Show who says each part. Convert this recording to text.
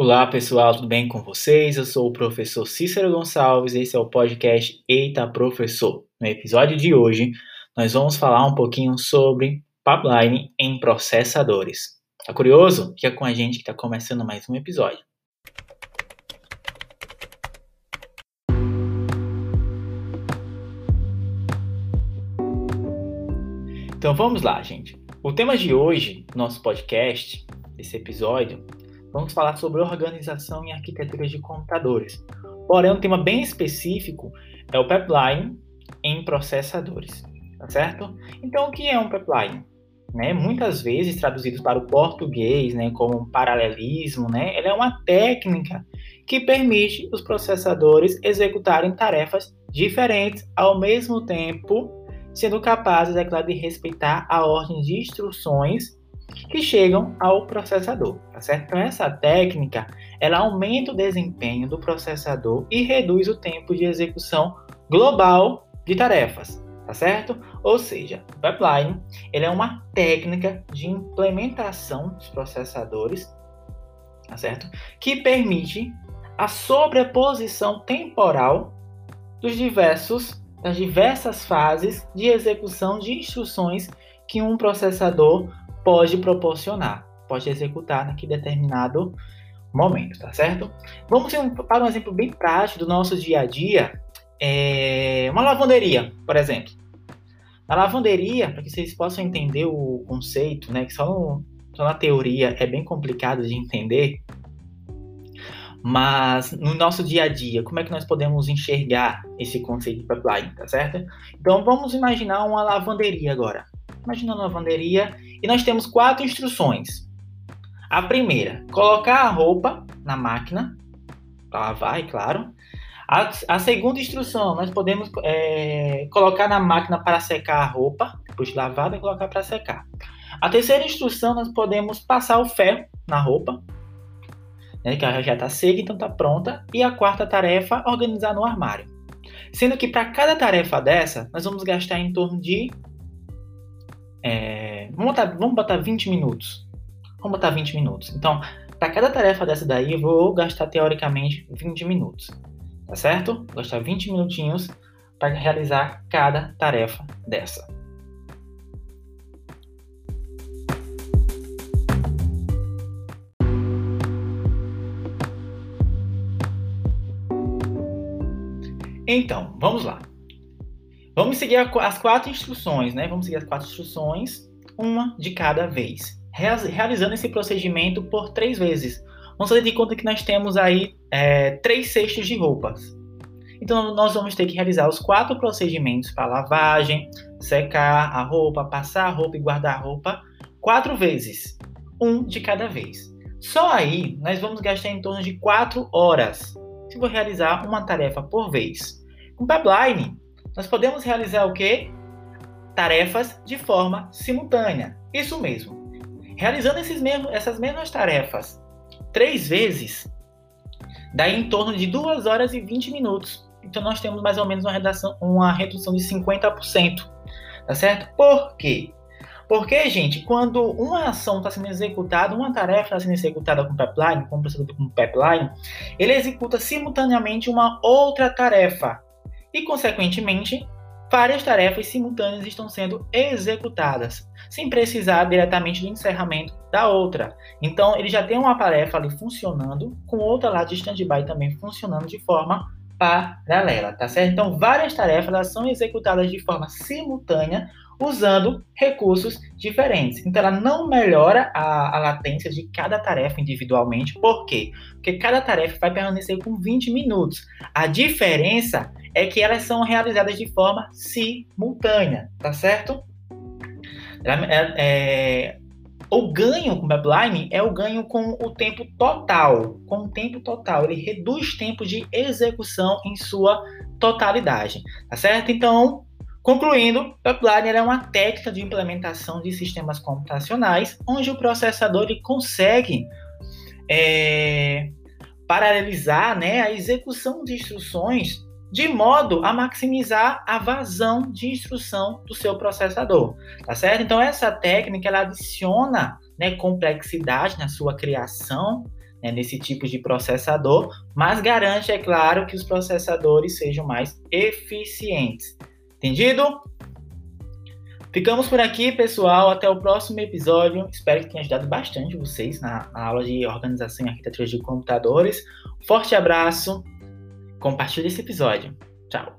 Speaker 1: Olá pessoal, tudo bem com vocês? Eu sou o professor Cícero Gonçalves e esse é o podcast Eita Professor. No episódio de hoje, nós vamos falar um pouquinho sobre pipeline em processadores. Tá curioso? Fica com a gente que está começando mais um episódio. Então vamos lá, gente. O tema de hoje, nosso podcast, esse episódio, vamos falar sobre organização e arquitetura de computadores. Porém, um tema bem específico é o pipeline em processadores, tá certo? Então, o que é um pipeline? Né, muitas vezes traduzido para o português, né, como paralelismo, né, ele é uma técnica que permite os processadores executarem tarefas diferentes ao mesmo tempo, sendo capazes, é claro, de respeitar a ordem de instruções que chegam ao processador, tá certo? Então essa técnica, ela aumenta o desempenho do processador e reduz o tempo de execução global de tarefas, tá certo? Ou seja, o pipeline, ele é uma técnica de implementação dos processadores, tá certo? Que permite a sobreposição temporal dos diversos das diversas fases de execução de instruções que um processador pode proporcionar, pode executar naquele determinado momento, tá certo? Vamos para um exemplo bem prático do nosso dia a dia, é uma lavanderia, por exemplo. Na lavanderia, para que vocês possam entender o conceito, né, que só, no, só na teoria é bem complicado de entender, mas no nosso dia a dia, como é que nós podemos enxergar esse conceito de pipeline, tá certo? Então vamos imaginar uma lavanderia agora. Imagina uma lavanderia e nós temos quatro instruções. A primeira, colocar a roupa na máquina para lavar, é claro. A, a, segunda instrução, nós podemos é, colocar na máquina para secar a roupa, depois de lavada, colocar para secar. A terceira instrução, nós podemos passar o ferro na roupa, né, que ela já está seca, então está pronta. E a quarta tarefa, organizar no armário. Sendo que para cada tarefa dessa, nós vamos gastar em torno de é, vamos, botar, vamos botar 20 minutos. Vamos botar 20 minutos. Então, para cada tarefa dessa daí, eu vou gastar teoricamente 20 minutos. Tá certo? Vou gastar 20 minutinhos para realizar cada tarefa dessa. Então, vamos lá. Vamos seguir as quatro instruções, né? Vamos seguir as quatro instruções, uma de cada vez. Realizando esse procedimento por três vezes. Vamos fazer de conta que nós temos aí é, três cestos de roupas. Então, nós vamos ter que realizar os quatro procedimentos para lavagem, secar a roupa, passar a roupa e guardar a roupa quatro vezes. Um de cada vez. Só aí, nós vamos gastar em torno de quatro horas se for realizar uma tarefa por vez. Com pipeline, nós podemos realizar o quê? Tarefas de forma simultânea. Isso mesmo. Realizando esses mesmos, essas mesmas tarefas três vezes, dá em torno de 2 horas e 20 minutos. Então nós temos mais ou menos uma, redação, uma redução de 50%. Tá certo? Por quê? Porque, gente, quando uma ação está sendo executada, uma tarefa está sendo executada com pipeline, com procedimento com pipeline, ele executa simultaneamente uma outra tarefa e, consequentemente, várias tarefas simultâneas estão sendo executadas, sem precisar diretamente do encerramento da outra. Então, ele já tem uma tarefa ali funcionando, com outra lá de stand-by também funcionando de forma paralela, tá certo? Então, várias tarefas elas são executadas de forma simultânea, usando recursos diferentes. Então, ela não melhora a, a, latência de cada tarefa individualmente. Por quê? Porque cada tarefa vai permanecer com 20 minutos. A diferença é que elas são realizadas de forma simultânea, tá certo? É, é, o ganho com o pipeline é o ganho com o tempo total. Com o tempo total, ele reduz tempo de execução em sua totalidade, tá certo? Então, Concluindo, pipeline é uma técnica de implementação de sistemas computacionais onde o processador ele consegue é, paralelizar né, a execução de instruções de modo a maximizar a vazão de instrução do seu processador, tá certo? Então essa técnica ela adiciona né, complexidade na sua criação, né, nesse tipo de processador, mas garante, é claro, que os processadores sejam mais eficientes. Entendido? Ficamos por aqui, pessoal. Até o próximo episódio. Espero que tenha ajudado bastante vocês na, na aula de organização e arquitetura de computadores. Forte abraço. Compartilhe esse episódio. Tchau.